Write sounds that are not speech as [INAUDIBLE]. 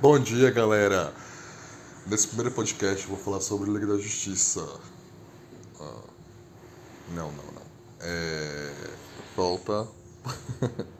Bom dia, galera. Nesse primeiro podcast eu vou falar sobre a Liga da Justiça. Ah, não, não, não. É. Volta. [LAUGHS]